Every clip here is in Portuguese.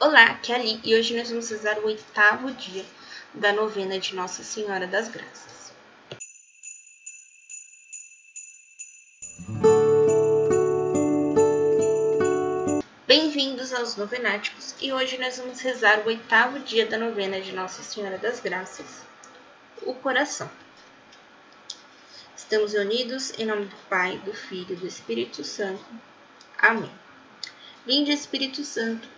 Olá, aqui é Ali e hoje nós vamos rezar o oitavo dia da novena de Nossa Senhora das Graças. Bem-vindos aos Novenáticos e hoje nós vamos rezar o oitavo dia da novena de Nossa Senhora das Graças, o coração. Estamos unidos em nome do Pai, do Filho e do Espírito Santo. Amém. Vinde, Espírito Santo,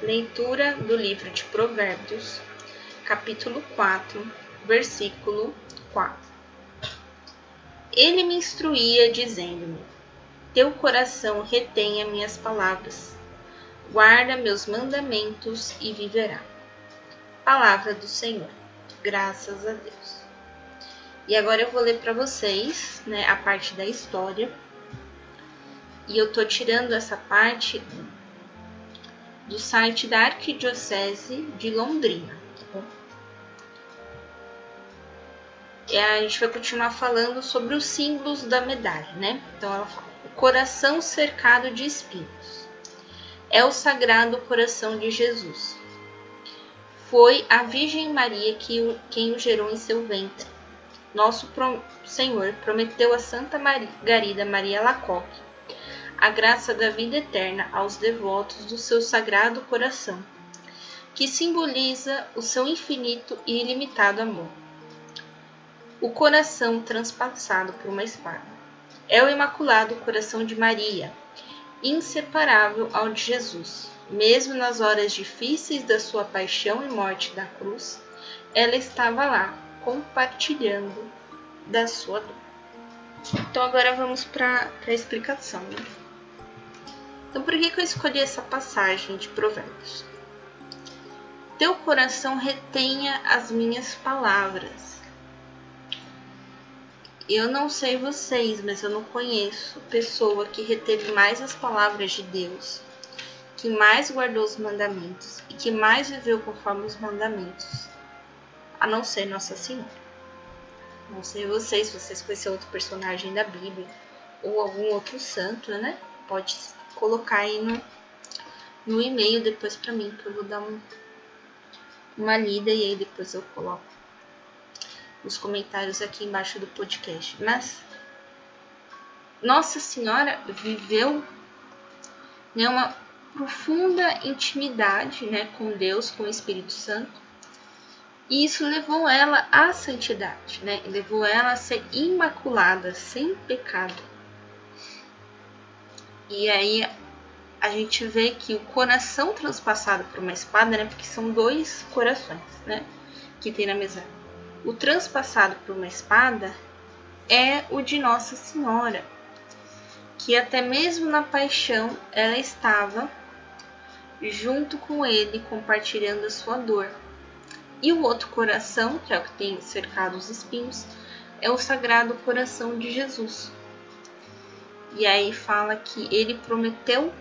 Leitura do livro de Provérbios, capítulo 4, versículo 4. Ele me instruía, dizendo-me: Teu coração retenha minhas palavras, guarda meus mandamentos e viverá. Palavra do Senhor. Graças a Deus. E agora eu vou ler para vocês, né, a parte da história e eu tô tirando essa parte do site da Arquidiocese de Londrina. Tá e a gente vai continuar falando sobre os símbolos da medalha, né? Então ela fala: o coração cercado de espinhos é o sagrado coração de Jesus. Foi a Virgem Maria que, quem o gerou em seu ventre. Nosso Senhor prometeu a Santa Margarida Maria Lacoque a graça da vida eterna aos devotos do seu sagrado coração, que simboliza o seu infinito e ilimitado amor. O coração transpassado por uma espada é o imaculado coração de Maria, inseparável ao de Jesus. Mesmo nas horas difíceis da sua paixão e morte da cruz, ela estava lá, compartilhando da sua dor. Então agora vamos para a explicação. Né? Então, por que, que eu escolhi essa passagem de Provérbios? Teu coração retenha as minhas palavras. Eu não sei vocês, mas eu não conheço pessoa que reteve mais as palavras de Deus, que mais guardou os mandamentos e que mais viveu conforme os mandamentos, a não ser Nossa Senhora. Não sei vocês, vocês conhecem outro personagem da Bíblia ou algum outro santo, né? Pode colocar aí no, no e-mail depois para mim, que eu vou dar um, uma lida e aí depois eu coloco os comentários aqui embaixo do podcast. Mas Nossa Senhora viveu né, uma profunda intimidade né, com Deus, com o Espírito Santo. E isso levou ela à santidade, né? Levou ela a ser imaculada, sem pecado. E aí a gente vê que o coração transpassado por uma espada, né? Porque são dois corações, né? Que tem na mesa. O transpassado por uma espada é o de Nossa Senhora, que até mesmo na paixão ela estava junto com ele, compartilhando a sua dor. E o outro coração, que é o que tem cercado os espinhos, é o Sagrado Coração de Jesus, e aí fala que ele prometeu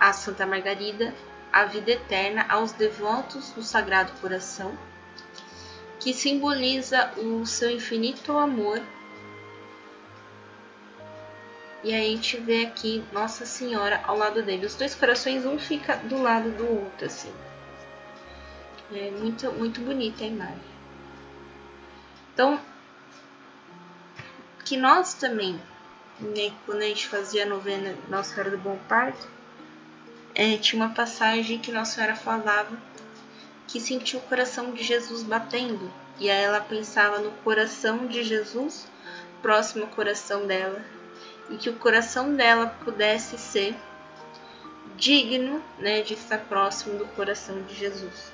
a Santa Margarida a vida eterna aos devotos do Sagrado Coração, que simboliza o seu infinito amor. E aí a gente vê aqui Nossa Senhora ao lado dele. Os dois corações, um fica do lado do outro, assim. É muito, muito bonita a imagem. Então, que nós também quando a gente fazia a novena Nossa Senhora do Bom Parto, é, tinha uma passagem que Nossa Senhora falava que sentiu o coração de Jesus batendo. E aí ela pensava no coração de Jesus, próximo ao coração dela, e que o coração dela pudesse ser digno né, de estar próximo do coração de Jesus.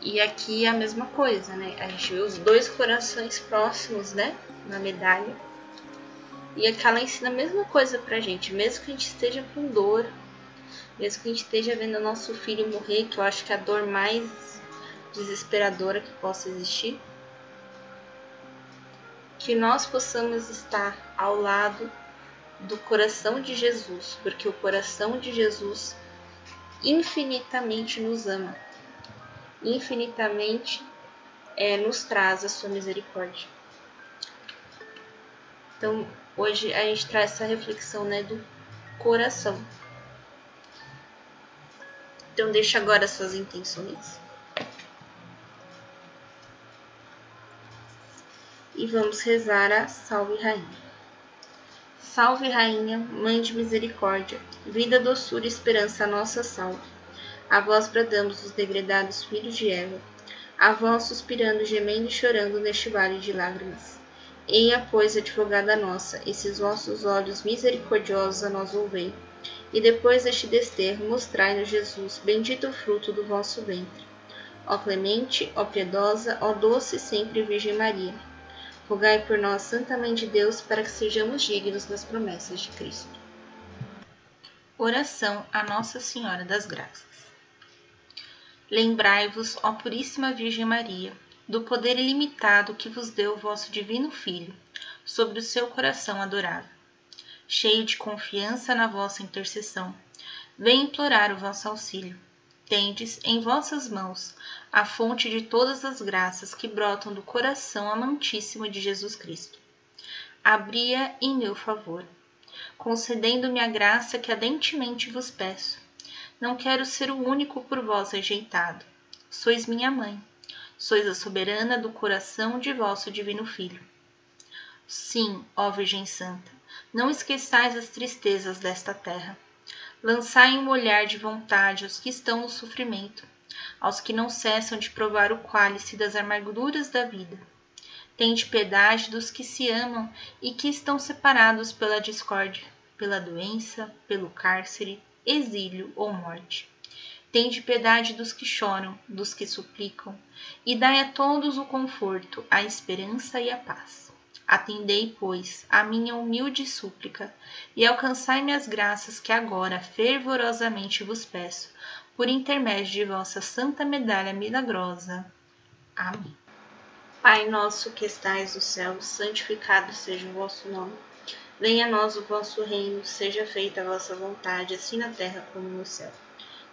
E aqui é a mesma coisa, né? A gente vê os dois corações próximos, né? Na medalha. E aqui ela ensina a mesma coisa pra gente, mesmo que a gente esteja com dor, Mesmo que a gente esteja vendo o nosso filho morrer, que eu acho que é a dor mais desesperadora que possa existir, que nós possamos estar ao lado do coração de Jesus, porque o coração de Jesus infinitamente nos ama, infinitamente é, nos traz a sua misericórdia. Então, hoje a gente traz essa reflexão né, do coração. Então, deixa agora suas intenções. E vamos rezar a Salve Rainha. Salve, Rainha, Mãe de Misericórdia, vida, doçura e esperança, nossa salve. A vós bradamos os degredados filhos de Eva, a vós suspirando, gemendo e chorando neste vale de lágrimas. Eia, pois, advogada nossa, esses vossos olhos misericordiosos a nós volvei, e depois deste desterro mostrai-nos Jesus, bendito o fruto do vosso ventre. Ó clemente, ó piedosa, ó doce sempre Virgem Maria Rogai por nós, Santa Mãe de Deus, para que sejamos dignos das promessas de Cristo. Oração a Nossa Senhora das Graças. Lembrai-vos, ó Puríssima Virgem Maria, do poder ilimitado que vos deu o vosso Divino Filho sobre o seu coração adorável. Cheio de confiança na vossa intercessão, vem implorar o vosso auxílio tendes em vossas mãos a fonte de todas as graças que brotam do coração amantíssimo de Jesus Cristo. Abria em meu favor, concedendo-me a graça que ardentemente vos peço. Não quero ser o único por vós rejeitado. Sois minha mãe, sois a soberana do coração de vosso divino Filho. Sim, ó Virgem Santa, não esqueçais as tristezas desta terra Lançai um olhar de vontade aos que estão no sofrimento, aos que não cessam de provar o cálice das amarguras da vida. Tende piedade dos que se amam e que estão separados pela discórdia, pela doença, pelo cárcere, exílio ou morte. Tende piedade dos que choram, dos que suplicam, e dai a todos o conforto, a esperança e a paz. Atendei, pois, a minha humilde súplica e alcançai-me as graças que agora fervorosamente vos peço, por intermédio de vossa santa medalha milagrosa. Amém. Pai nosso que estais no céu, santificado seja o vosso nome. Venha a nós o vosso reino, seja feita a vossa vontade, assim na terra como no céu.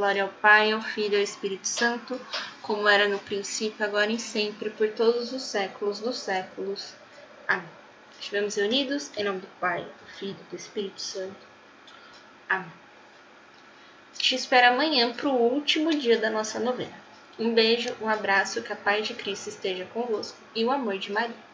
Glória ao Pai, ao Filho e ao Espírito Santo, como era no princípio, agora e sempre, por todos os séculos dos séculos. Amém. Estivemos reunidos em nome do Pai, do Filho e do Espírito Santo. Amém. Te espero amanhã para o último dia da nossa novena. Um beijo, um abraço, que a paz de Cristo esteja convosco e o amor de Maria.